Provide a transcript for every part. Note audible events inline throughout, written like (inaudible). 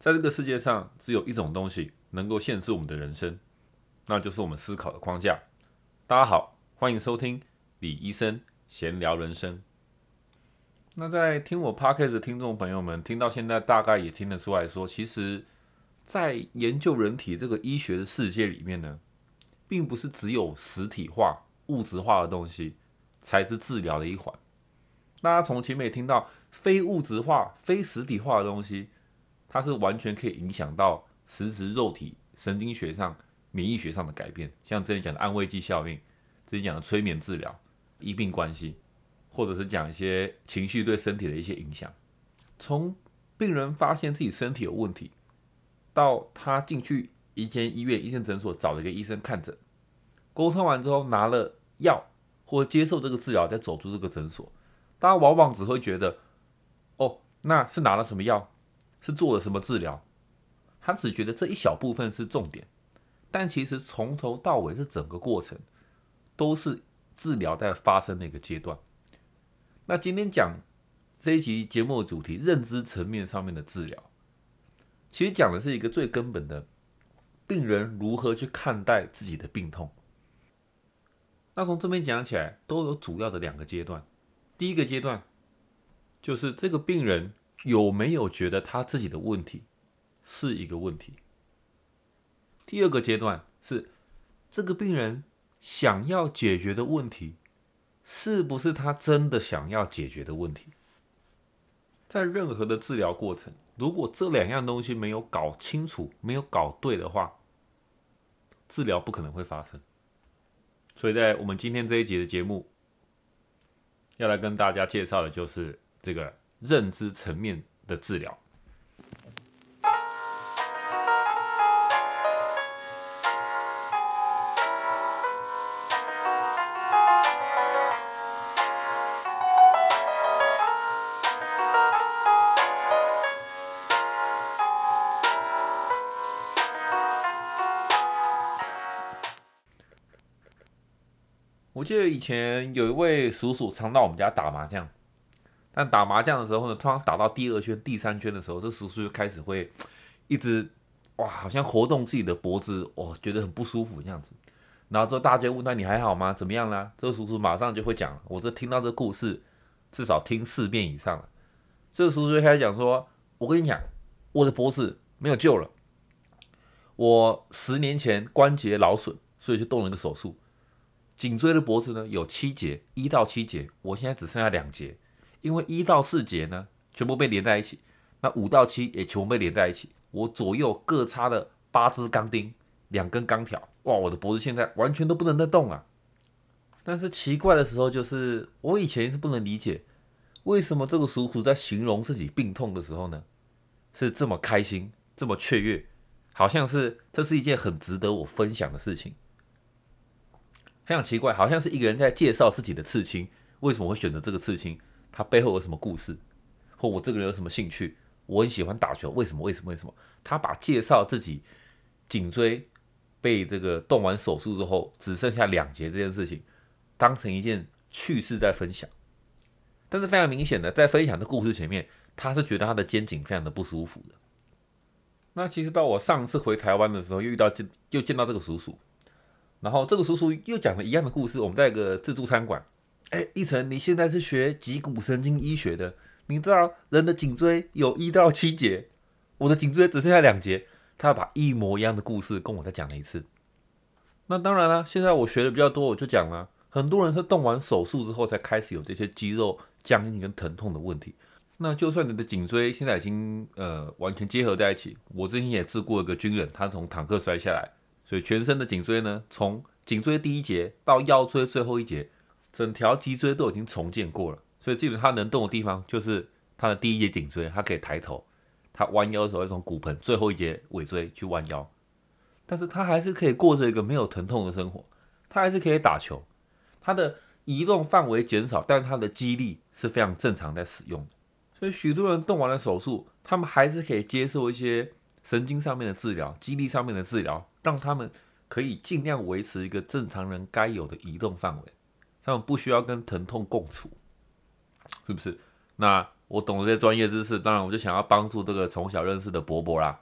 在这个世界上，只有一种东西能够限制我们的人生，那就是我们思考的框架。大家好，欢迎收听李医生闲聊人生。那在听我 podcast 的听众朋友们，听到现在大概也听得出来说，其实，在研究人体这个医学的世界里面呢，并不是只有实体化、物质化的东西才是治疗的一环。大家从前面也听到，非物质化、非实体化的东西。它是完全可以影响到实质肉体、神经学上、免疫学上的改变，像之前讲的安慰剂效应，之前讲的催眠治疗、医病关系，或者是讲一些情绪对身体的一些影响。从病人发现自己身体有问题，到他进去一间医院、一间诊所找了一个医生看诊，沟通完之后拿了药或接受这个治疗，再走出这个诊所，大家往往只会觉得，哦，那是拿了什么药？是做了什么治疗？他只觉得这一小部分是重点，但其实从头到尾这整个过程都是治疗在发生的一个阶段。那今天讲这一集节目的主题，认知层面上面的治疗，其实讲的是一个最根本的，病人如何去看待自己的病痛。那从这边讲起来，都有主要的两个阶段。第一个阶段就是这个病人。有没有觉得他自己的问题是一个问题？第二个阶段是这个病人想要解决的问题，是不是他真的想要解决的问题？在任何的治疗过程，如果这两样东西没有搞清楚、没有搞对的话，治疗不可能会发生。所以在我们今天这一节的节目，要来跟大家介绍的就是这个。认知层面的治疗。我记得以前有一位叔叔常到我们家打麻将。但打麻将的时候呢，通常打到第二圈、第三圈的时候，这叔叔就开始会一直哇，好像活动自己的脖子，哦，觉得很不舒服这样子。然后之后大家问他：“你还好吗？怎么样啦？”这个叔叔马上就会讲：“我这听到这故事至少听四遍以上了。”这个叔叔就开始讲说：“我跟你讲，我的脖子没有救了。我十年前关节劳损，所以就动了一个手术。颈椎的脖子呢有七节，一到七节，我现在只剩下两节。”因为一到四节呢，全部被连在一起，那五到七也全部被连在一起。我左右各插了八支钢钉，两根钢条。哇，我的脖子现在完全都不能再动啊！但是奇怪的时候就是，我以前是不能理解，为什么这个叔叔在形容自己病痛的时候呢，是这么开心，这么雀跃，好像是这是一件很值得我分享的事情。非常奇怪，好像是一个人在介绍自己的刺青，为什么会选择这个刺青？他背后有什么故事，或我这个人有什么兴趣？我很喜欢打球，为什么？为什么？为什么？他把介绍自己颈椎被这个动完手术之后只剩下两节这件事情，当成一件趣事在分享。但是非常明显的，在分享的故事前面，他是觉得他的肩颈非常的不舒服的。那其实到我上次回台湾的时候，又遇到见又见到这个叔叔，然后这个叔叔又讲了一样的故事。我们在一个自助餐馆。哎，一晨，你现在是学脊骨神经医学的，你知道人的颈椎有一到七节，我的颈椎只剩下两节。他把一模一样的故事跟我再讲了一次。那当然了，现在我学的比较多，我就讲了，很多人是动完手术之后才开始有这些肌肉僵硬跟疼痛的问题。那就算你的颈椎现在已经呃完全结合在一起，我之前也治过一个军人，他从坦克摔下来，所以全身的颈椎呢，从颈椎第一节到腰椎最后一节。整条脊椎都已经重建过了，所以基本他能动的地方就是他的第一节颈椎，他可以抬头，他弯腰的时候要从骨盆最后一节尾椎去弯腰，但是他还是可以过着一个没有疼痛的生活，他还是可以打球，他的移动范围减少，但是他的肌力是非常正常在使用的，所以许多人动完了手术，他们还是可以接受一些神经上面的治疗、肌力上面的治疗，让他们可以尽量维持一个正常人该有的移动范围。他们不需要跟疼痛共处，是不是？那我懂了这些专业知识，当然我就想要帮助这个从小认识的伯伯啦。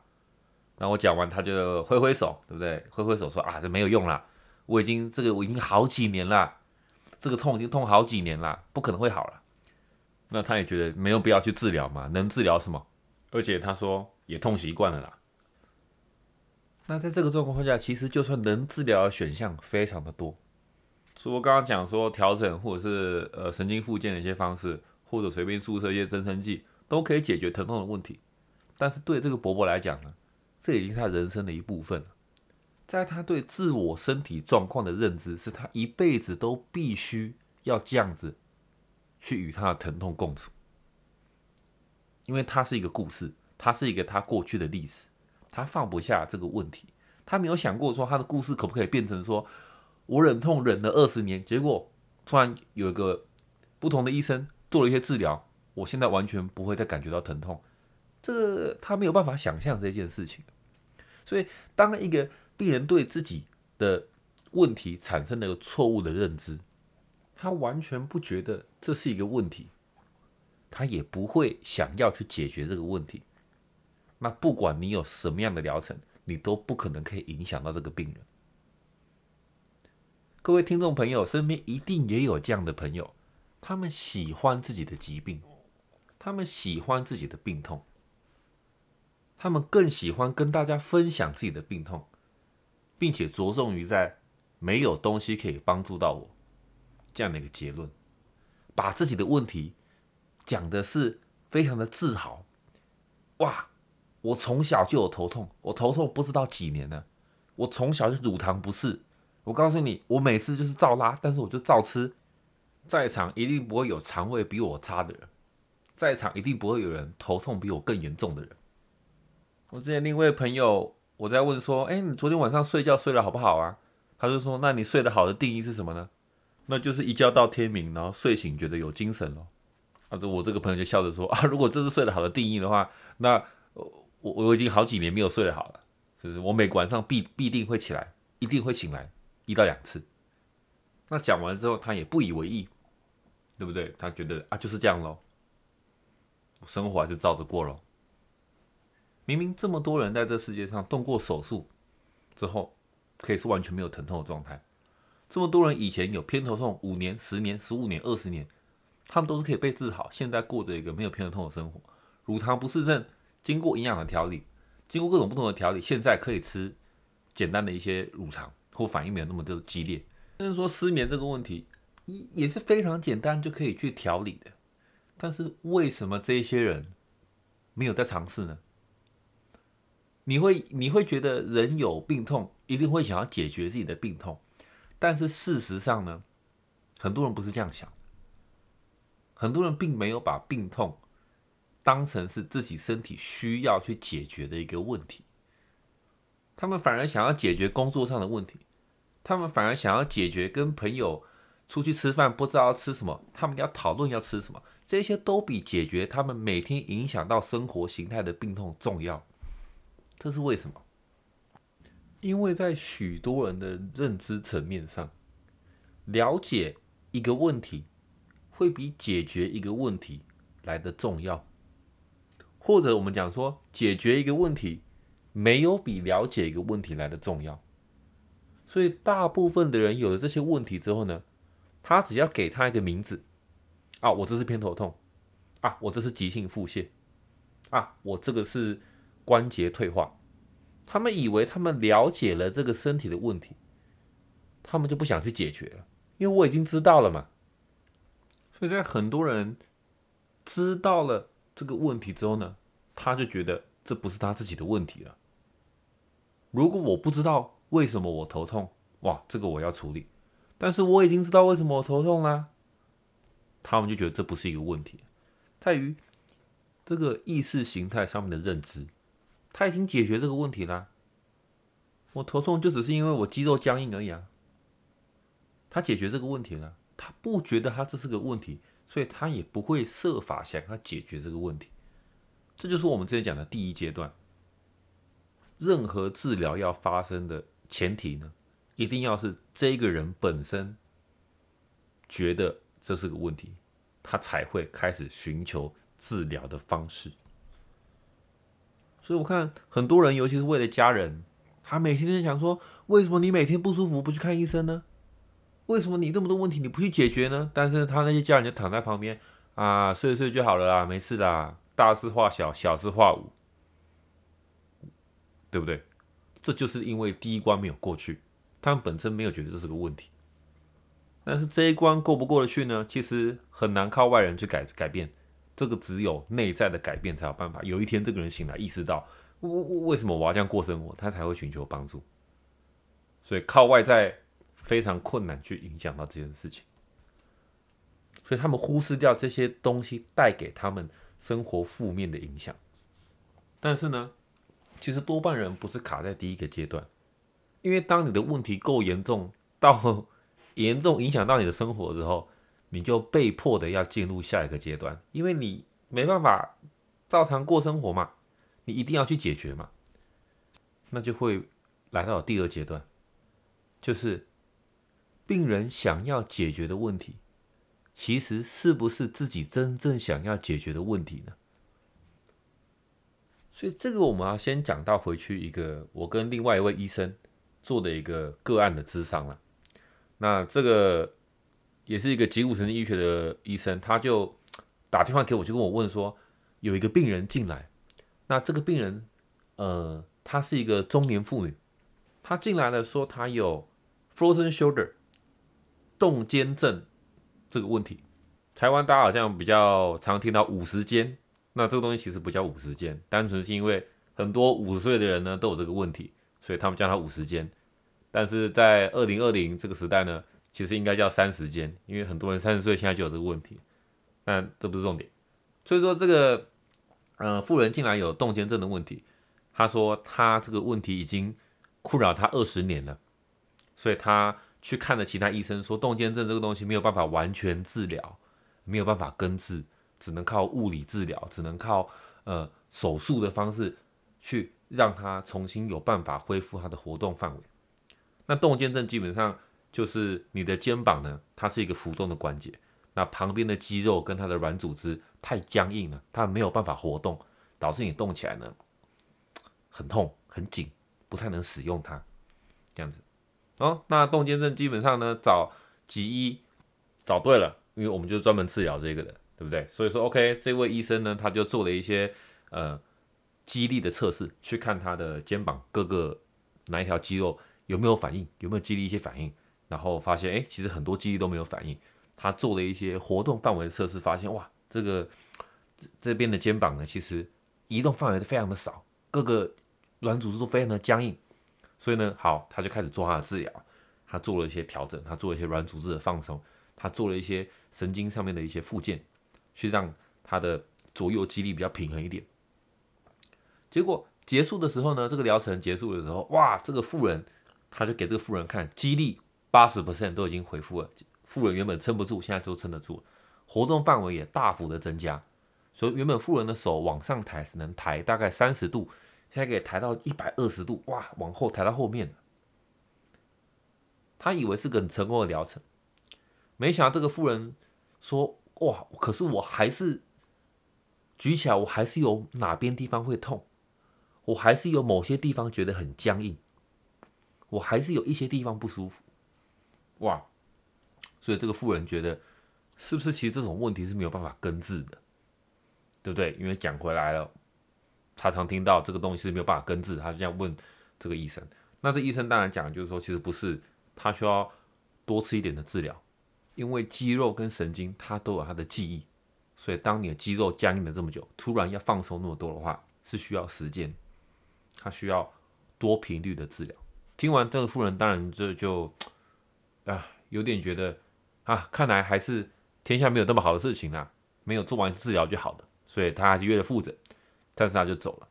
那我讲完，他就挥挥手，对不对？挥挥手说啊，这没有用啦，我已经这个我已经好几年了，这个痛已经痛好几年了，不可能会好了。那他也觉得没有必要去治疗嘛，能治疗什么？而且他说也痛习惯了啦。那在这个状况下，其实就算能治疗的选项非常的多，除了刚刚讲说调整或者是呃神经复健的一些方式，或者随便注射一些增生剂，都可以解决疼痛的问题。但是对这个伯伯来讲呢，这已经是他人生的一部分了。在他对自我身体状况的认知，是他一辈子都必须要这样子去与他的疼痛共处，因为他是一个故事，他是一个他过去的历史。他放不下这个问题，他没有想过说他的故事可不可以变成说，我忍痛忍了二十年，结果突然有一个不同的医生做了一些治疗，我现在完全不会再感觉到疼痛，这个他没有办法想象这件事情。所以，当一个病人对自己的问题产生了错误的认知，他完全不觉得这是一个问题，他也不会想要去解决这个问题。那不管你有什么样的疗程，你都不可能可以影响到这个病人。各位听众朋友，身边一定也有这样的朋友，他们喜欢自己的疾病，他们喜欢自己的病痛，他们更喜欢跟大家分享自己的病痛，并且着重于在没有东西可以帮助到我这样的一个结论，把自己的问题讲的是非常的自豪，哇！我从小就有头痛，我头痛不知道几年了。我从小就乳糖不适。我告诉你，我每次就是照拉，但是我就照吃。在场一定不会有肠胃比我差的人，在场一定不会有人头痛比我更严重的人。我之前另一位朋友，我在问说：“哎，你昨天晚上睡觉睡得好不好啊？”他就说：“那你睡得好的定义是什么呢？那就是一觉到天明，然后睡醒觉得有精神了。”啊，这我这个朋友就笑着说：“ (laughs) 啊，如果这是睡得好的定义的话，那……”我我已经好几年没有睡得好了，就是我每晚上必必定会起来，一定会醒来一到两次。那讲完之后，他也不以为意，对不对？他觉得啊，就是这样喽，生活还是照着过咯。明明这么多人在这世界上动过手术之后，可以是完全没有疼痛的状态，这么多人以前有偏头痛五年、十年、十五年、二十年，他们都是可以被治好，现在过着一个没有偏头痛的生活，乳糖不适症。经过营养的调理，经过各种不同的调理，现在可以吃简单的一些乳糖，或反应没有那么的激烈。甚至说失眠这个问题，也也是非常简单就可以去调理的。但是为什么这些人没有在尝试呢？你会你会觉得人有病痛，一定会想要解决自己的病痛，但是事实上呢，很多人不是这样想，很多人并没有把病痛。当成是自己身体需要去解决的一个问题，他们反而想要解决工作上的问题，他们反而想要解决跟朋友出去吃饭不知道要吃什么，他们要讨论要吃什么，这些都比解决他们每天影响到生活形态的病痛重要。这是为什么？因为在许多人的认知层面上，了解一个问题会比解决一个问题来的重要。或者我们讲说，解决一个问题没有比了解一个问题来的重要。所以大部分的人有了这些问题之后呢，他只要给他一个名字啊，我这是偏头痛啊，我这是急性腹泻啊，我这个是关节退化。他们以为他们了解了这个身体的问题，他们就不想去解决了，因为我已经知道了嘛。所以在很多人知道了。这个问题之后呢，他就觉得这不是他自己的问题了。如果我不知道为什么我头痛，哇，这个我要处理。但是我已经知道为什么我头痛了，他们就觉得这不是一个问题，在于这个意识形态上面的认知，他已经解决这个问题了。我头痛就只是因为我肌肉僵硬而已啊。他解决这个问题了，他不觉得他这是个问题。所以他也不会设法想要解决这个问题，这就是我们之前讲的第一阶段。任何治疗要发生的前提呢，一定要是这个人本身觉得这是个问题，他才会开始寻求治疗的方式。所以我看很多人，尤其是为了家人，他每天在想说：为什么你每天不舒服不去看医生呢？为什么你这么多问题你不去解决呢？但是他那些家人就躺在旁边啊，睡睡就好了啦，没事啦，大事化小，小事化无，对不对？这就是因为第一关没有过去，他们本身没有觉得这是个问题。但是这一关过不过得去呢？其实很难靠外人去改改变。这个只有内在的改变才有办法。有一天，这个人醒来，意识到，为为什么我要这样过生活，他才会寻求帮助。所以靠外在非常困难去影响到这件事情。所以他们忽视掉这些东西带给他们生活负面的影响。但是呢，其实多半人不是卡在第一个阶段，因为当你的问题够严重，到严重影响到你的生活之后。你就被迫的要进入下一个阶段，因为你没办法照常过生活嘛，你一定要去解决嘛，那就会来到第二阶段，就是病人想要解决的问题，其实是不是自己真正想要解决的问题呢？所以这个我们要先讲到回去一个我跟另外一位医生做的一个个案的咨商了，那这个。也是一个脊骨神经医学的医生，他就打电话给我，就跟我问说，有一个病人进来，那这个病人，呃，她是一个中年妇女，她进来了，说她有 frozen shoulder 冻肩症这个问题。台湾大家好像比较常听到五十肩，那这个东西其实不叫五十肩，单纯是因为很多五十岁的人呢都有这个问题，所以他们叫它五十肩。但是在二零二零这个时代呢。其实应该叫三十间，因为很多人三十岁现在就有这个问题，但这不是重点。所以说这个呃富人进来有动肩症的问题，他说他这个问题已经困扰他二十年了，所以他去看了其他医生，说动肩症这个东西没有办法完全治疗，没有办法根治，只能靠物理治疗，只能靠呃手术的方式去让他重新有办法恢复他的活动范围。那动肩症基本上。就是你的肩膀呢，它是一个浮动的关节，那旁边的肌肉跟它的软组织太僵硬了，它没有办法活动，导致你动起来呢很痛很紧，不太能使用它，这样子。哦，那动肩症基本上呢找脊医找对了，因为我们就专门治疗这个的，对不对？所以说 OK，这位医生呢他就做了一些呃肌力的测试，去看他的肩膀各个哪一条肌肉有没有反应，有没有肌力一些反应。然后发现，哎，其实很多肌力都没有反应。他做了一些活动范围的测试，发现，哇，这个这边的肩膀呢，其实移动范围非常的少，各个软组织都非常的僵硬。所以呢，好，他就开始做他的治疗。他做了一些调整，他做了一些软组织的放松，他做了一些神经上面的一些附件，去让他的左右肌力比较平衡一点。结果结束的时候呢，这个疗程结束的时候，哇，这个富人他就给这个富人看肌力。八十 percent 都已经恢复了，富人原本撑不住，现在都撑得住，活动范围也大幅的增加，所以原本富人的手往上抬只能抬大概三十度，现在可以抬到一百二十度，哇，往后抬到后面他以为是个很成功的疗程，没想到这个富人说，哇，可是我还是举起来，我还是有哪边地方会痛，我还是有某些地方觉得很僵硬，我还是有一些地方不舒服。哇，所以这个富人觉得，是不是其实这种问题是没有办法根治的，对不对？因为讲回来了，常常听到这个东西是没有办法根治，他就这样问这个医生。那这医生当然讲就是说，其实不是，他需要多吃一点的治疗，因为肌肉跟神经它都有它的记忆，所以当你的肌肉僵硬了这么久，突然要放松那么多的话，是需要时间，他需要多频率的治疗。听完这个妇人，当然这就。啊，有点觉得啊，看来还是天下没有那么好的事情啊，没有做完治疗就好了，所以他还是约了复诊，但是他就走了。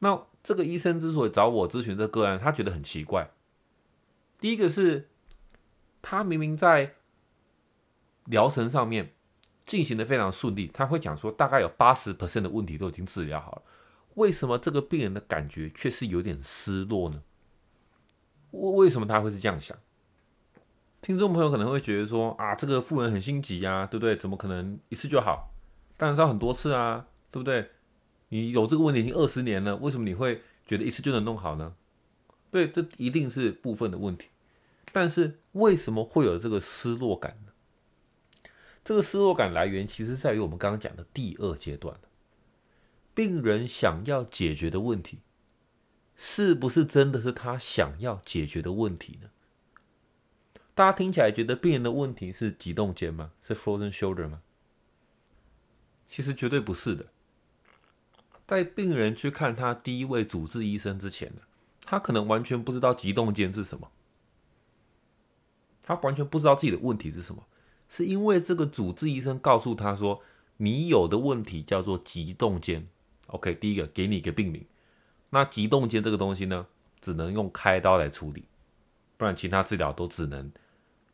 那这个医生之所以找我咨询这个案，他觉得很奇怪。第一个是，他明明在疗程上面进行的非常顺利，他会讲说大概有八十 percent 的问题都已经治疗好了，为什么这个病人的感觉却是有点失落呢？为为什么他会是这样想？听众朋友可能会觉得说啊，这个富人很心急呀，对不对？怎么可能一次就好？当然是要很多次啊，对不对？你有这个问题已经二十年了，为什么你会觉得一次就能弄好呢？对，这一定是部分的问题。但是为什么会有这个失落感呢？这个失落感来源其实在于我们刚刚讲的第二阶段，病人想要解决的问题，是不是真的是他想要解决的问题呢？大家听起来觉得病人的问题是急动肩吗？是 frozen shoulder 吗？其实绝对不是的。在病人去看他第一位主治医生之前呢，他可能完全不知道急动肩是什么，他完全不知道自己的问题是什么，是因为这个主治医生告诉他说，你有的问题叫做急动肩。OK，第一个给你一个病名，那急动肩这个东西呢，只能用开刀来处理，不然其他治疗都只能。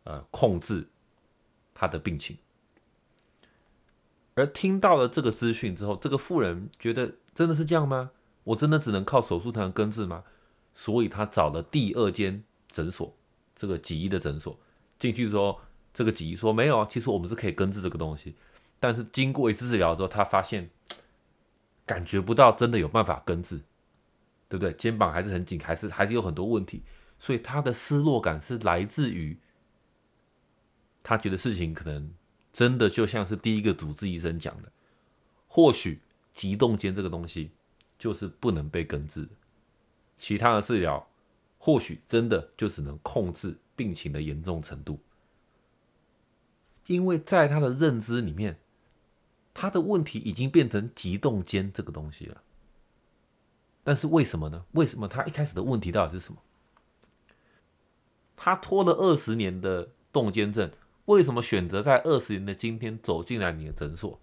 呃，控制他的病情，而听到了这个资讯之后，这个妇人觉得真的是这样吗？我真的只能靠手术才能根治吗？所以他找了第二间诊所，这个几医的诊所进去说，这个几说没有啊，其实我们是可以根治这个东西，但是经过一次治疗之后，他发现感觉不到真的有办法根治，对不对？肩膀还是很紧，还是还是有很多问题，所以他的失落感是来自于。他觉得事情可能真的就像是第一个主治医生讲的，或许急动间这个东西就是不能被根治的，其他的治疗或许真的就只能控制病情的严重程度，因为在他的认知里面，他的问题已经变成急动间这个东西了。但是为什么呢？为什么他一开始的问题到底是什么？他拖了二十年的动肩症。为什么选择在二十年的今天走进来你的诊所？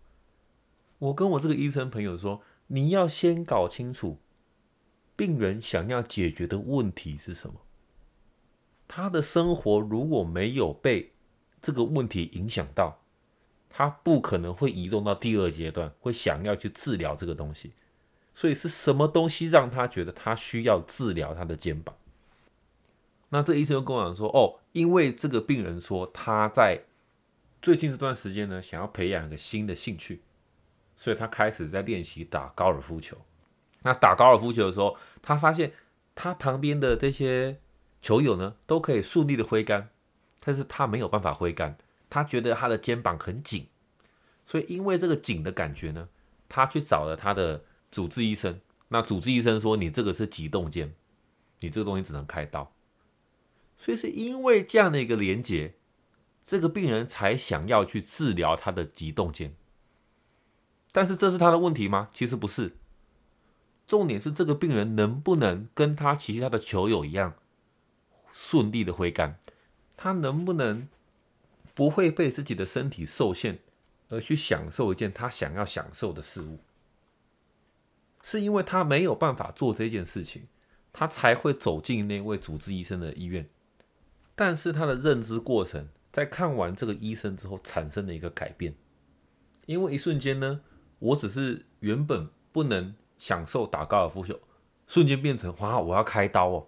我跟我这个医生朋友说，你要先搞清楚病人想要解决的问题是什么。他的生活如果没有被这个问题影响到，他不可能会移动到第二阶段，会想要去治疗这个东西。所以是什么东西让他觉得他需要治疗他的肩膀？那这医生就跟我讲说，哦，因为这个病人说他在最近这段时间呢，想要培养一个新的兴趣，所以他开始在练习打高尔夫球。那打高尔夫球的时候，他发现他旁边的这些球友呢，都可以顺利的挥杆，但是他没有办法挥杆，他觉得他的肩膀很紧，所以因为这个紧的感觉呢，他去找了他的主治医生。那主治医生说，你这个是急动肩，你这个东西只能开刀。所以是因为这样的一个连接，这个病人才想要去治疗他的急动肩。但是这是他的问题吗？其实不是。重点是这个病人能不能跟他其他的球友一样顺利的挥杆，他能不能不会被自己的身体受限而去享受一件他想要享受的事物？是因为他没有办法做这件事情，他才会走进那位主治医生的医院。但是他的认知过程在看完这个医生之后产生了一个改变，因为一瞬间呢，我只是原本不能享受打高尔夫球，瞬间变成哇，我要开刀哦，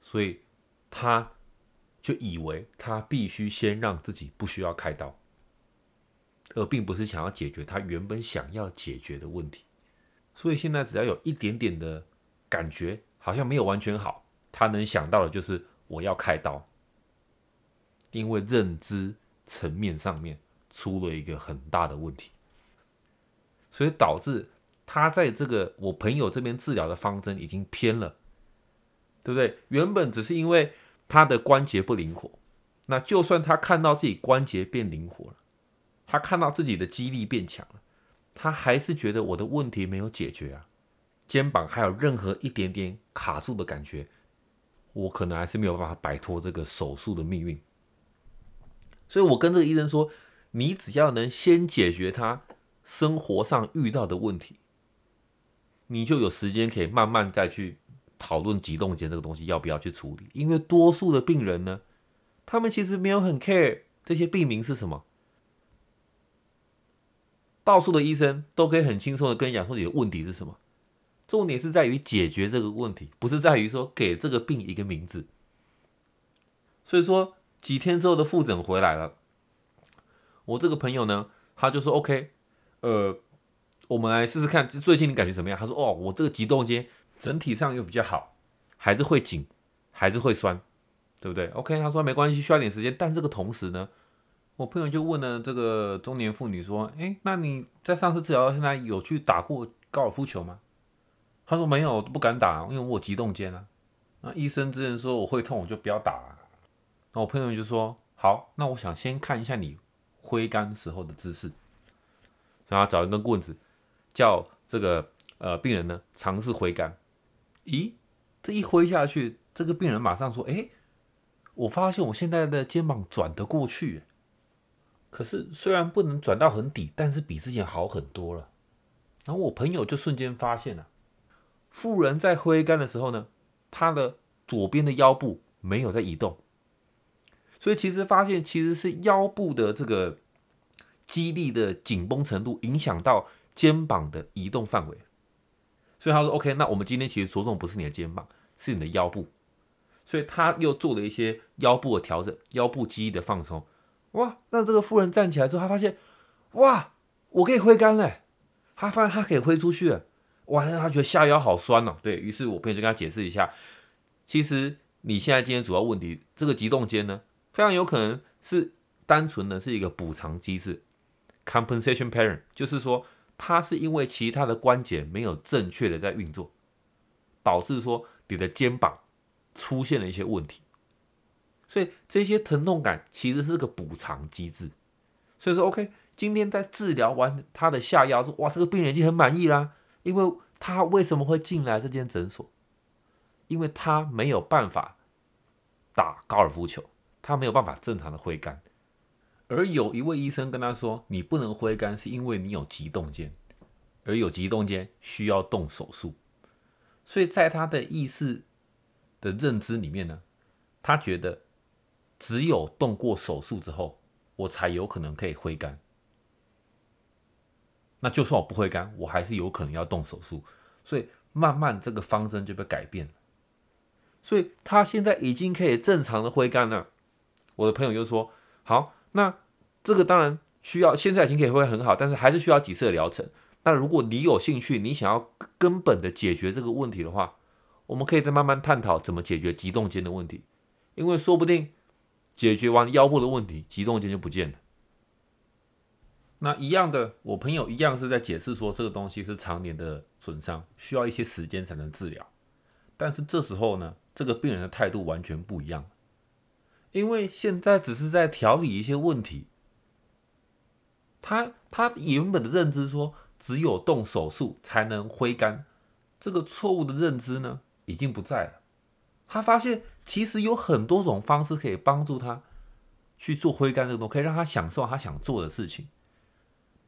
所以他就以为他必须先让自己不需要开刀，而并不是想要解决他原本想要解决的问题，所以现在只要有一点点的感觉好像没有完全好，他能想到的就是。我要开刀，因为认知层面上面出了一个很大的问题，所以导致他在这个我朋友这边治疗的方针已经偏了，对不对？原本只是因为他的关节不灵活，那就算他看到自己关节变灵活了，他看到自己的肌力变强了，他还是觉得我的问题没有解决啊，肩膀还有任何一点点卡住的感觉。我可能还是没有办法摆脱这个手术的命运，所以我跟这个医生说：“你只要能先解决他生活上遇到的问题，你就有时间可以慢慢再去讨论急动肩这个东西要不要去处理。因为多数的病人呢，他们其实没有很 care 这些病名是什么，到处的医生都可以很轻松的跟你讲说你的问题是什么。”重点是在于解决这个问题，不是在于说给这个病一个名字。所以说几天之后的复诊回来了，我这个朋友呢，他就说 OK，呃，我们来试试看，最近你感觉怎么样？他说哦，我这个极动肩整体上又比较好，还是会紧，还是会酸，对不对？OK，他说没关系，需要点时间。但这个同时呢，我朋友就问了这个中年妇女说，哎，那你在上次治疗到现在有去打过高尔夫球吗？他说没有，不敢打，因为我急动肩啊。那医生之前说我会痛，我就不要打。那我朋友就说好，那我想先看一下你挥杆时候的姿势，然后找一根棍子，叫这个呃病人呢尝试挥杆。咦，这一挥下去，这个病人马上说：哎，我发现我现在的肩膀转得过去，可是虽然不能转到很底，但是比之前好很多了。然后我朋友就瞬间发现了。富人在挥杆的时候呢，他的左边的腰部没有在移动，所以其实发现其实是腰部的这个肌力的紧绷程度影响到肩膀的移动范围。所以他说：“OK，那我们今天其实着重不是你的肩膀，是你的腰部。”所以他又做了一些腰部的调整，腰部肌的放松。哇，让这个富人站起来之后，他发现，哇，我可以挥杆嘞！他发现他可以挥出去了。哇，他觉得下腰好酸哦。对于是，我朋友就跟他解释一下，其实你现在今天主要问题，这个急动肩呢，非常有可能是单纯的是一个补偿机制，compensation pattern，就是说它是因为其他的关节没有正确的在运作，导致说你的肩膀出现了一些问题，所以这些疼痛感其实是个补偿机制。所以说，OK，今天在治疗完他的下腰，说哇，这个病人已经很满意啦。因为他为什么会进来这间诊所？因为他没有办法打高尔夫球，他没有办法正常的挥杆，而有一位医生跟他说：“你不能挥杆，是因为你有急动间，而有急动间需要动手术。”所以在他的意识的认知里面呢，他觉得只有动过手术之后，我才有可能可以挥杆。那就算我不会杆，我还是有可能要动手术，所以慢慢这个方针就被改变了。所以他现在已经可以正常的挥杆了。我的朋友就说：“好，那这个当然需要，现在已经可以挥很好，但是还是需要几次的疗程。那如果你有兴趣，你想要根本的解决这个问题的话，我们可以再慢慢探讨怎么解决急动肩的问题，因为说不定解决完腰部的问题，急动肩就不见了。”那一样的，我朋友一样是在解释说，这个东西是常年的损伤，需要一些时间才能治疗。但是这时候呢，这个病人的态度完全不一样，因为现在只是在调理一些问题。他他原本的认知说，只有动手术才能挥杆，这个错误的认知呢，已经不在了。他发现其实有很多种方式可以帮助他去做挥杆这个东西，可以让他享受他想做的事情。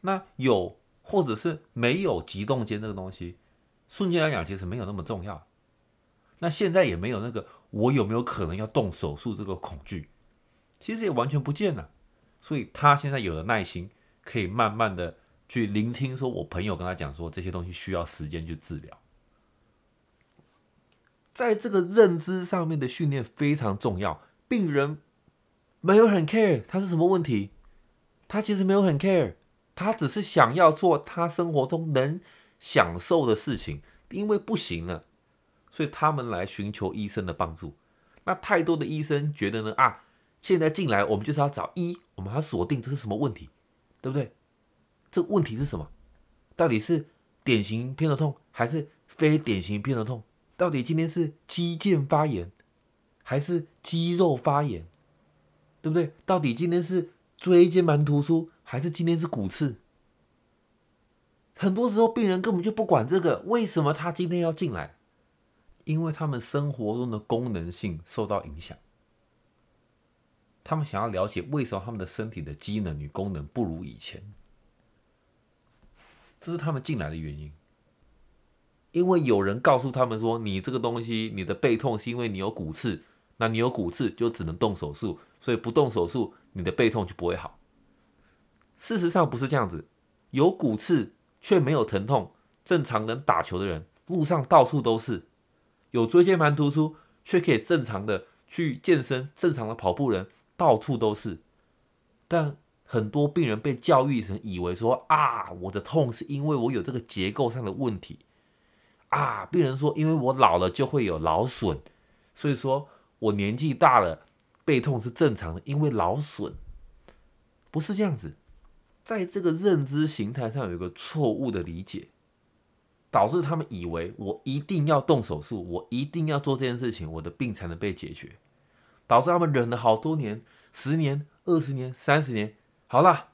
那有或者是没有急动肩这个东西，瞬间来讲其实没有那么重要。那现在也没有那个我有没有可能要动手术这个恐惧，其实也完全不见了。所以他现在有了耐心，可以慢慢的去聆听，说我朋友跟他讲说这些东西需要时间去治疗。在这个认知上面的训练非常重要。病人没有很 care 他是什么问题，他其实没有很 care。他只是想要做他生活中能享受的事情，因为不行了，所以他们来寻求医生的帮助。那太多的医生觉得呢啊，现在进来我们就是要找一，我们要锁定这是什么问题，对不对？这问题是什么？到底是典型偏头痛还是非典型偏头痛？到底今天是肌腱发炎还是肌肉发炎？对不对？到底今天是椎间盘突出？还是今天是骨刺，很多时候病人根本就不管这个，为什么他今天要进来？因为他们生活中的功能性受到影响，他们想要了解为什么他们的身体的机能与功能不如以前，这是他们进来的原因。因为有人告诉他们说，你这个东西，你的背痛是因为你有骨刺，那你有骨刺就只能动手术，所以不动手术，你的背痛就不会好。事实上不是这样子，有骨刺却没有疼痛，正常人打球的人路上到处都是；有椎间盘突出却可以正常的去健身、正常的跑步人到处都是。但很多病人被教育成以为说啊，我的痛是因为我有这个结构上的问题啊。病人说，因为我老了就会有劳损，所以说我年纪大了背痛是正常的，因为劳损不是这样子。在这个认知形态上有一个错误的理解，导致他们以为我一定要动手术，我一定要做这件事情，我的病才能被解决，导致他们忍了好多年，十年、二十年、三十年。好了，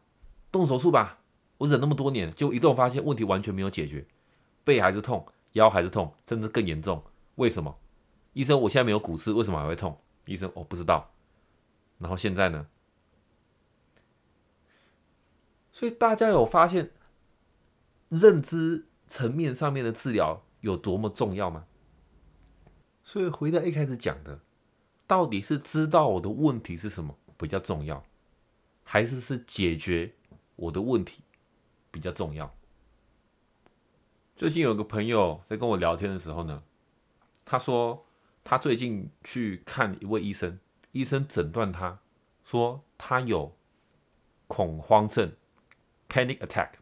动手术吧！我忍那么多年，就一动发现问题完全没有解决，背还是痛，腰还是痛，甚至更严重。为什么？医生，我现在没有骨刺，为什么还会痛？医生，我不知道。然后现在呢？所以大家有发现认知层面上面的治疗有多么重要吗？所以回到一开始讲的，到底是知道我的问题是什么比较重要？还是是解决我的问题比较重要。最近有个朋友在跟我聊天的时候呢，他说他最近去看一位医生，医生诊断他说他有恐慌症 （panic attack）。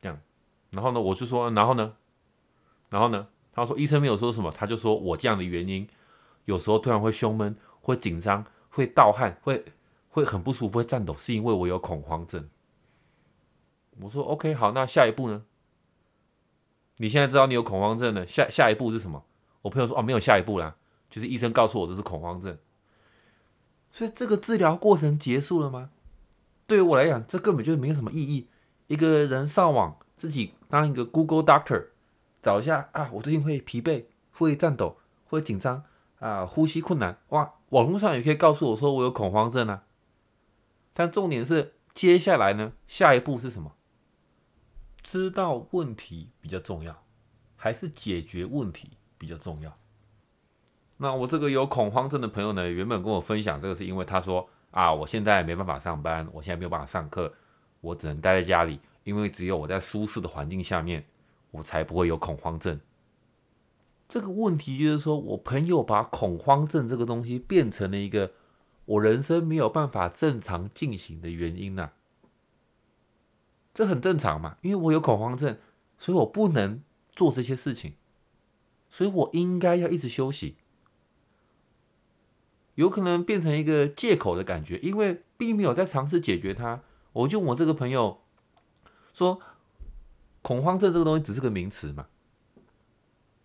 这样，然后呢，我就说，然后呢，然后呢，他说医生没有说什么，他就说我这样的原因，有时候突然会胸闷，会紧张，会盗汗，会。会很不舒服，会颤抖，是因为我有恐慌症。我说 OK，好，那下一步呢？你现在知道你有恐慌症了，下下一步是什么？我朋友说哦，没有下一步啦，就是医生告诉我这是恐慌症。所以这个治疗过程结束了吗？对于我来讲，这根本就没有什么意义。一个人上网自己当一个 Google Doctor，找一下啊，我最近会疲惫，会颤抖，会紧张啊，呼吸困难。哇，网络上也可以告诉我说我有恐慌症啊。但重点是，接下来呢？下一步是什么？知道问题比较重要，还是解决问题比较重要？那我这个有恐慌症的朋友呢，原本跟我分享这个，是因为他说啊，我现在没办法上班，我现在没有办法上课，我只能待在家里，因为只有我在舒适的环境下面，我才不会有恐慌症。这个问题就是说，我朋友把恐慌症这个东西变成了一个。我人生没有办法正常进行的原因呐？这很正常嘛，因为我有恐慌症，所以我不能做这些事情，所以我应该要一直休息。有可能变成一个借口的感觉，因为并没有在尝试解决它。我就我这个朋友说，恐慌症这个东西只是个名词嘛，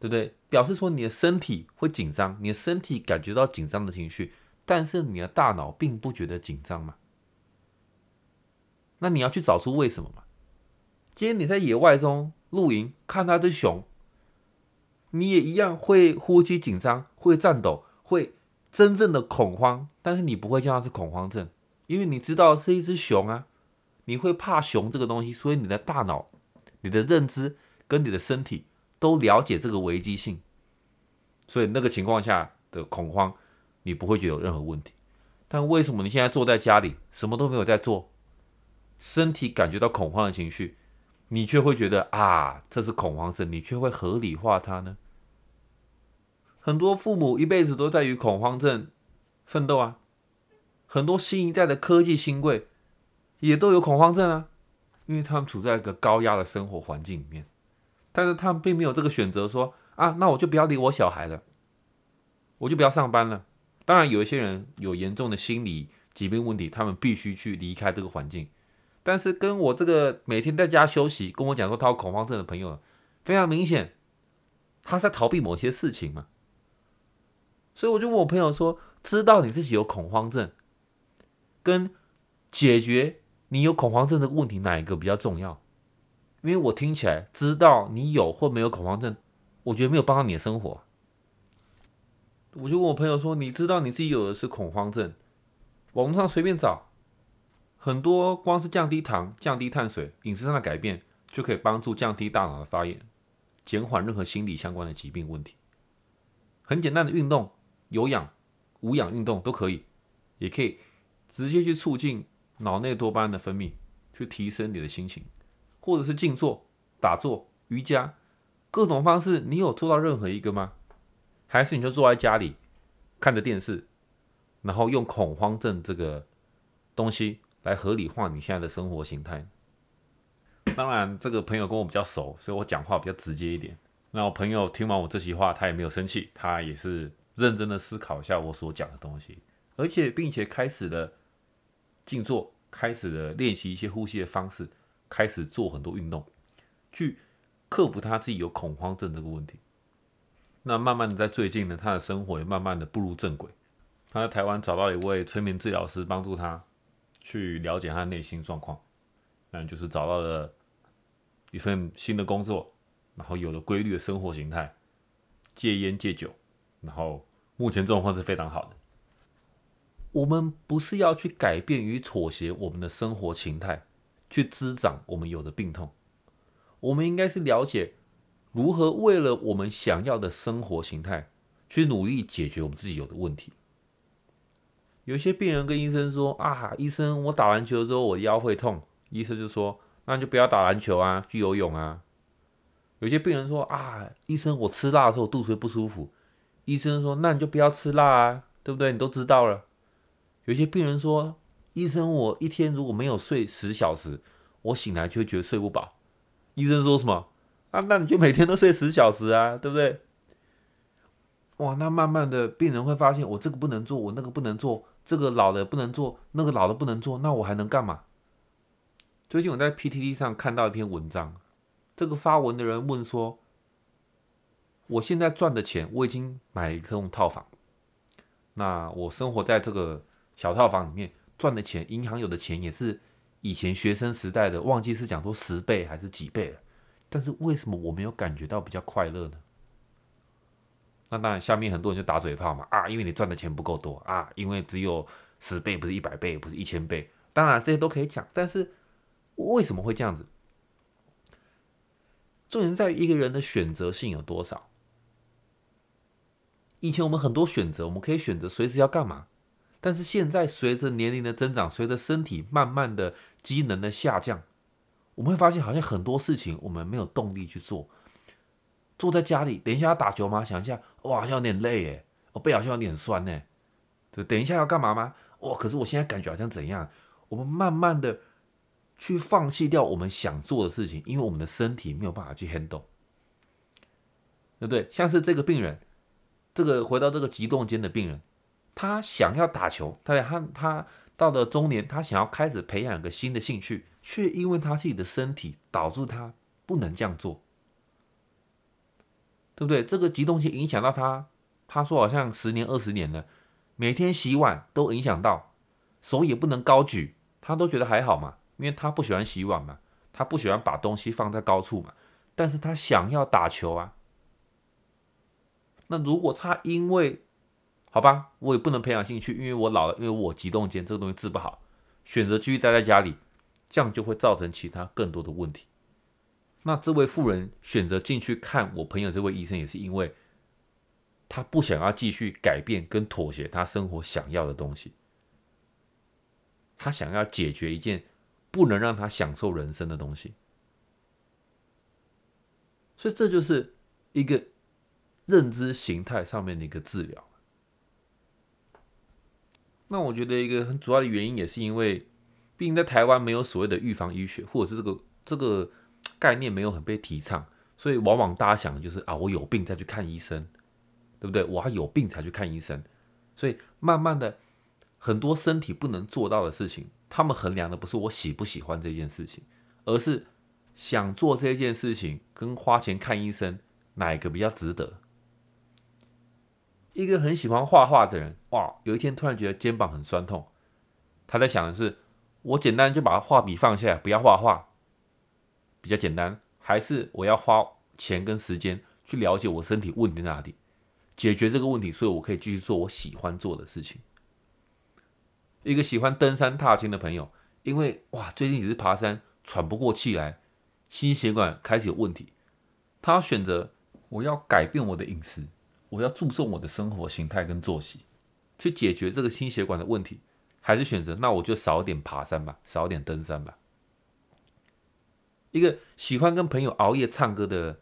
对不对？表示说你的身体会紧张，你的身体感觉到紧张的情绪。但是你的大脑并不觉得紧张嘛？那你要去找出为什么嘛？今天你在野外中露营，看那只熊，你也一样会呼吸紧张，会颤抖，会真正的恐慌。但是你不会叫它是恐慌症，因为你知道是一只熊啊。你会怕熊这个东西，所以你的大脑、你的认知跟你的身体都了解这个危机性，所以那个情况下的恐慌。你不会觉得有任何问题，但为什么你现在坐在家里什么都没有在做，身体感觉到恐慌的情绪，你却会觉得啊这是恐慌症，你却会合理化它呢？很多父母一辈子都在与恐慌症奋斗啊，很多新一代的科技新贵也都有恐慌症啊，因为他们处在一个高压的生活环境里面，但是他们并没有这个选择，说啊那我就不要理我小孩了，我就不要上班了。当然，有一些人有严重的心理疾病问题，他们必须去离开这个环境。但是，跟我这个每天在家休息，跟我讲说他有恐慌症的朋友，非常明显，他在逃避某些事情嘛。所以，我就问我朋友说：“知道你自己有恐慌症，跟解决你有恐慌症的问题，哪一个比较重要？”因为我听起来，知道你有或没有恐慌症，我觉得没有帮到你的生活。我就问我朋友说：“你知道你自己有的是恐慌症？网络上随便找，很多光是降低糖、降低碳水、饮食上的改变，就可以帮助降低大脑的发炎，减缓任何心理相关的疾病问题。很简单的运动，有氧、无氧运动都可以，也可以直接去促进脑内多巴胺的分泌，去提升你的心情，或者是静坐、打坐、瑜伽，各种方式，你有做到任何一个吗？”还是你就坐在家里看着电视，然后用恐慌症这个东西来合理化你现在的生活形态？当然，这个朋友跟我比较熟，所以我讲话比较直接一点。那我朋友听完我这席话，他也没有生气，他也是认真的思考一下我所讲的东西，而且并且开始了静坐，开始了练习一些呼吸的方式，开始做很多运动，去克服他自己有恐慌症这个问题。那慢慢的在最近呢，他的生活也慢慢的步入正轨。他在台湾找到一位催眠治疗师，帮助他去了解他的内心状况，那就是找到了一份新的工作。然后有了规律的生活形态，戒烟戒酒，然后目前状况是非常好的。我们不是要去改变与妥协我们的生活形态，去滋长我们有的病痛。我们应该是了解如何为了我们想要的生活形态，去努力解决我们自己有的问题。有些病人跟医生说：“啊，医生，我打篮球的时候我腰会痛。”医生就说：“那就不要打篮球啊，去游泳啊。”有些病人说啊，医生，我吃辣的时候肚子会不舒服。医生说，那你就不要吃辣啊，对不对？你都知道了。有些病人说，医生，我一天如果没有睡十小时，我醒来就会觉得睡不饱。医生说什么啊？那你就每天都睡十小时啊，对不对？哇，那慢慢的病人会发现，我这个不能做，我那个不能做，这个老的不能做，那个老的不能做，那我还能干嘛？最近我在 PTT 上看到一篇文章。这个发文的人问说：“我现在赚的钱，我已经买一栋套房。那我生活在这个小套房里面，赚的钱，银行有的钱也是以前学生时代的，忘记是讲说十倍还是几倍了。但是为什么我没有感觉到比较快乐呢？那当然，下面很多人就打嘴炮嘛，啊，因为你赚的钱不够多啊，因为只有十倍，不是一百倍，不是一千倍。当然这些都可以讲，但是为什么会这样子？”重点是在于一个人的选择性有多少。以前我们很多选择，我们可以选择随时要干嘛，但是现在随着年龄的增长，随着身体慢慢的机能的下降，我们会发现好像很多事情我们没有动力去做。坐在家里，等一下要打球吗？想一下，哇，好像有点累诶，我背好像有点酸呢。对，等一下要干嘛吗？哇，可是我现在感觉好像怎样？我们慢慢的。去放弃掉我们想做的事情，因为我们的身体没有办法去 handle，对不对？像是这个病人，这个回到这个急冻间的病人，他想要打球，他他他到了中年，他想要开始培养一个新的兴趣，却因为他自己的身体导致他不能这样做，对不对？这个急动性影响到他，他说好像十年二十年了，每天洗碗都影响到，手也不能高举，他都觉得还好嘛。因为他不喜欢洗碗嘛，他不喜欢把东西放在高处嘛，但是他想要打球啊。那如果他因为，好吧，我也不能培养兴趣，因为我老了，因为我急冻间这个东西治不好，选择继续待在家里，这样就会造成其他更多的问题。那这位妇人选择进去看我朋友这位医生，也是因为他不想要继续改变跟妥协他生活想要的东西，他想要解决一件。不能让他享受人生的东西，所以这就是一个认知形态上面的一个治疗。那我觉得一个很主要的原因，也是因为，毕竟在台湾没有所谓的预防医学，或者是这个这个概念没有很被提倡，所以往往大家想的就是啊，我有病再去看医生，对不对？我要有病才去看医生，所以慢慢的很多身体不能做到的事情。他们衡量的不是我喜不喜欢这件事情，而是想做这件事情跟花钱看医生哪一个比较值得。一个很喜欢画画的人，哇，有一天突然觉得肩膀很酸痛，他在想的是：我简单就把画笔放下来，不要画画，比较简单，还是我要花钱跟时间去了解我身体问题在哪里，解决这个问题，所以我可以继续做我喜欢做的事情。一个喜欢登山踏青的朋友，因为哇，最近只是爬山喘不过气来，心血管开始有问题，他选择我要改变我的饮食，我要注重我的生活形态跟作息，去解决这个心血管的问题，还是选择那我就少点爬山吧，少点登山吧。一个喜欢跟朋友熬夜唱歌的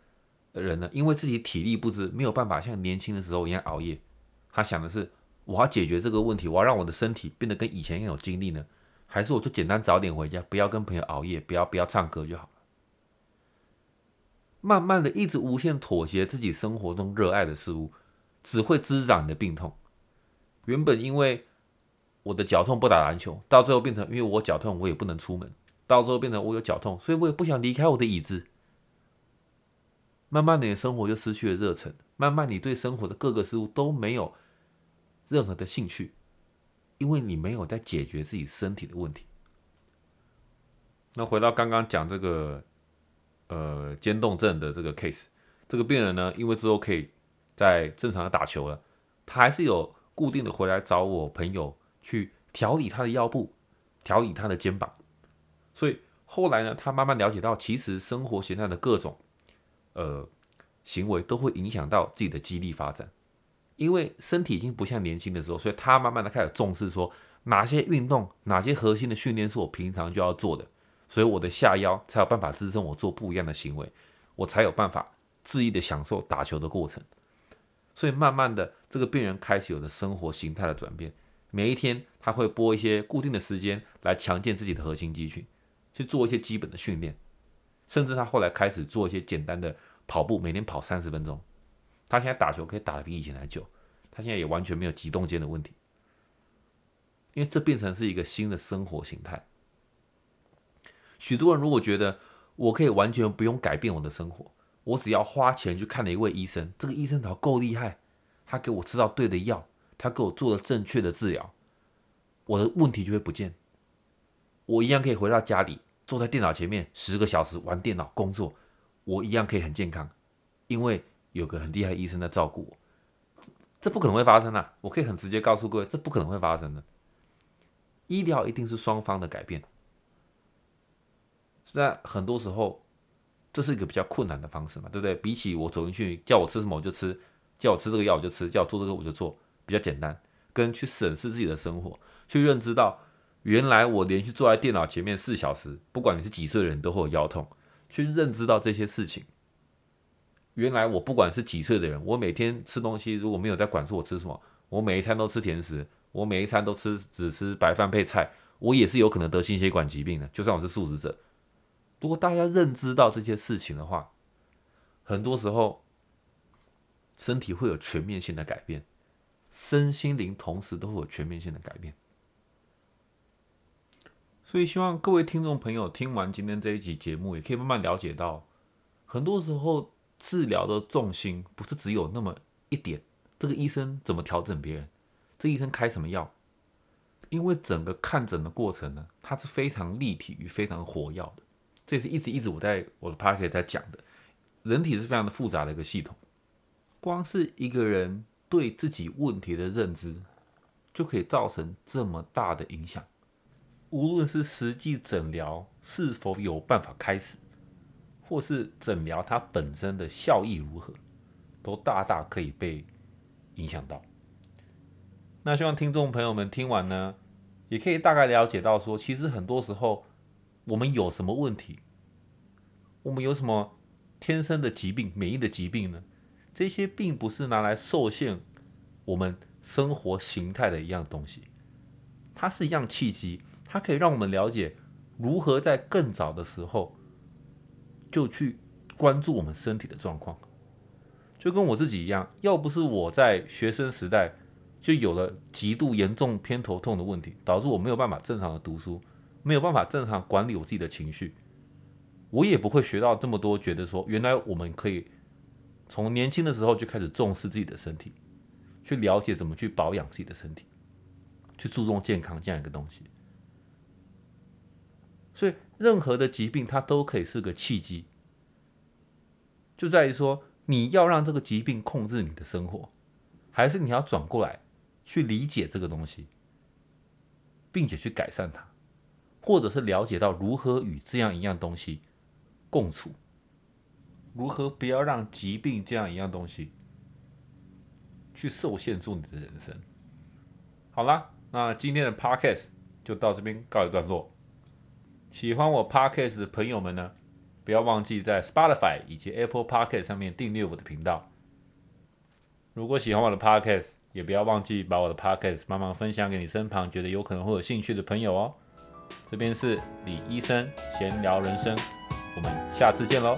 人呢，因为自己体力不支，没有办法像年轻的时候一样熬夜，他想的是。我要解决这个问题，我要让我的身体变得跟以前一样有精力呢，还是我就简单早点回家，不要跟朋友熬夜，不要不要唱歌就好了。慢慢的，一直无限妥协自己生活中热爱的事物，只会滋长你的病痛。原本因为我的脚痛不打篮球，到最后变成因为我脚痛我也不能出门，到最后变成我有脚痛，所以我也不想离开我的椅子。慢慢的，你的生活就失去了热忱，慢慢你对生活的各个事物都没有任何的兴趣，因为你没有在解决自己身体的问题。那回到刚刚讲这个呃肩动症的这个 case，这个病人呢，因为之后可以在正常的打球了，他还是有固定的回来找我朋友去调理他的腰部，调理他的肩膀。所以后来呢，他慢慢了解到，其实生活形态的各种。呃，行为都会影响到自己的肌力发展，因为身体已经不像年轻的时候，所以他慢慢的开始重视说哪些运动、哪些核心的训练是我平常就要做的，所以我的下腰才有办法支撑我做不一样的行为，我才有办法恣意的享受打球的过程。所以慢慢的，这个病人开始有了生活形态的转变，每一天他会拨一些固定的时间来强健自己的核心肌群，去做一些基本的训练，甚至他后来开始做一些简单的。跑步每天跑三十分钟，他现在打球可以打得比以前还久，他现在也完全没有急动肩的问题，因为这变成是一个新的生活形态。许多人如果觉得我可以完全不用改变我的生活，我只要花钱去看了一位医生，这个医生只要够厉害，他给我吃到对的药，他给我做了正确的治疗，我的问题就会不见，我一样可以回到家里，坐在电脑前面十个小时玩电脑工作。我一样可以很健康，因为有个很厉害的医生在照顾我。这不可能会发生的，我可以很直接告诉各位，这不可能会发生的。医疗一定是双方的改变，在很多时候，这是一个比较困难的方式嘛，对不对？比起我走进去叫我吃什么我就吃，叫我吃这个药我就吃，叫我做这个我就做，比较简单。跟去审视自己的生活，去认知到原来我连续坐在电脑前面四小时，不管你是几岁的人都会有腰痛。去认知到这些事情。原来我不管是几岁的人，我每天吃东西如果没有在管住我吃什么，我每一餐都吃甜食，我每一餐都吃只吃白饭配菜，我也是有可能得心血管疾病的。就算我是素食者，如果大家认知到这些事情的话，很多时候身体会有全面性的改变，身心灵同时都会有全面性的改变。所以希望各位听众朋友听完今天这一集节目，也可以慢慢了解到，很多时候治疗的重心不是只有那么一点。这个医生怎么调整别人？这医生开什么药？因为整个看诊的过程呢，它是非常立体与非常活跃的。这是一直一直我在我的 p a r k 在讲的，人体是非常的复杂的一个系统。光是一个人对自己问题的认知，就可以造成这么大的影响。无论是实际诊疗是否有办法开始，或是诊疗它本身的效益如何，都大大可以被影响到。那希望听众朋友们听完呢，也可以大概了解到说，其实很多时候我们有什么问题，我们有什么天生的疾病、免疫的疾病呢？这些并不是拿来受限我们生活形态的一样东西，它是一样契机。它可以让我们了解如何在更早的时候就去关注我们身体的状况，就跟我自己一样，要不是我在学生时代就有了极度严重偏头痛的问题，导致我没有办法正常的读书，没有办法正常管理我自己的情绪，我也不会学到这么多，觉得说原来我们可以从年轻的时候就开始重视自己的身体，去了解怎么去保养自己的身体，去注重健康这样一个东西。所以，任何的疾病它都可以是个契机，就在于说，你要让这个疾病控制你的生活，还是你要转过来去理解这个东西，并且去改善它，或者是了解到如何与这样一样东西共处，如何不要让疾病这样一样东西去受限住你的人生。好啦，那今天的 podcast 就到这边告一段落。喜欢我 podcast 的朋友们呢，不要忘记在 Spotify 以及 Apple Podcast 上面订阅我的频道。如果喜欢我的 podcast，也不要忘记把我的 podcast 慢慢分享给你身旁觉得有可能会有兴趣的朋友哦。这边是李医生闲聊人生，我们下次见喽。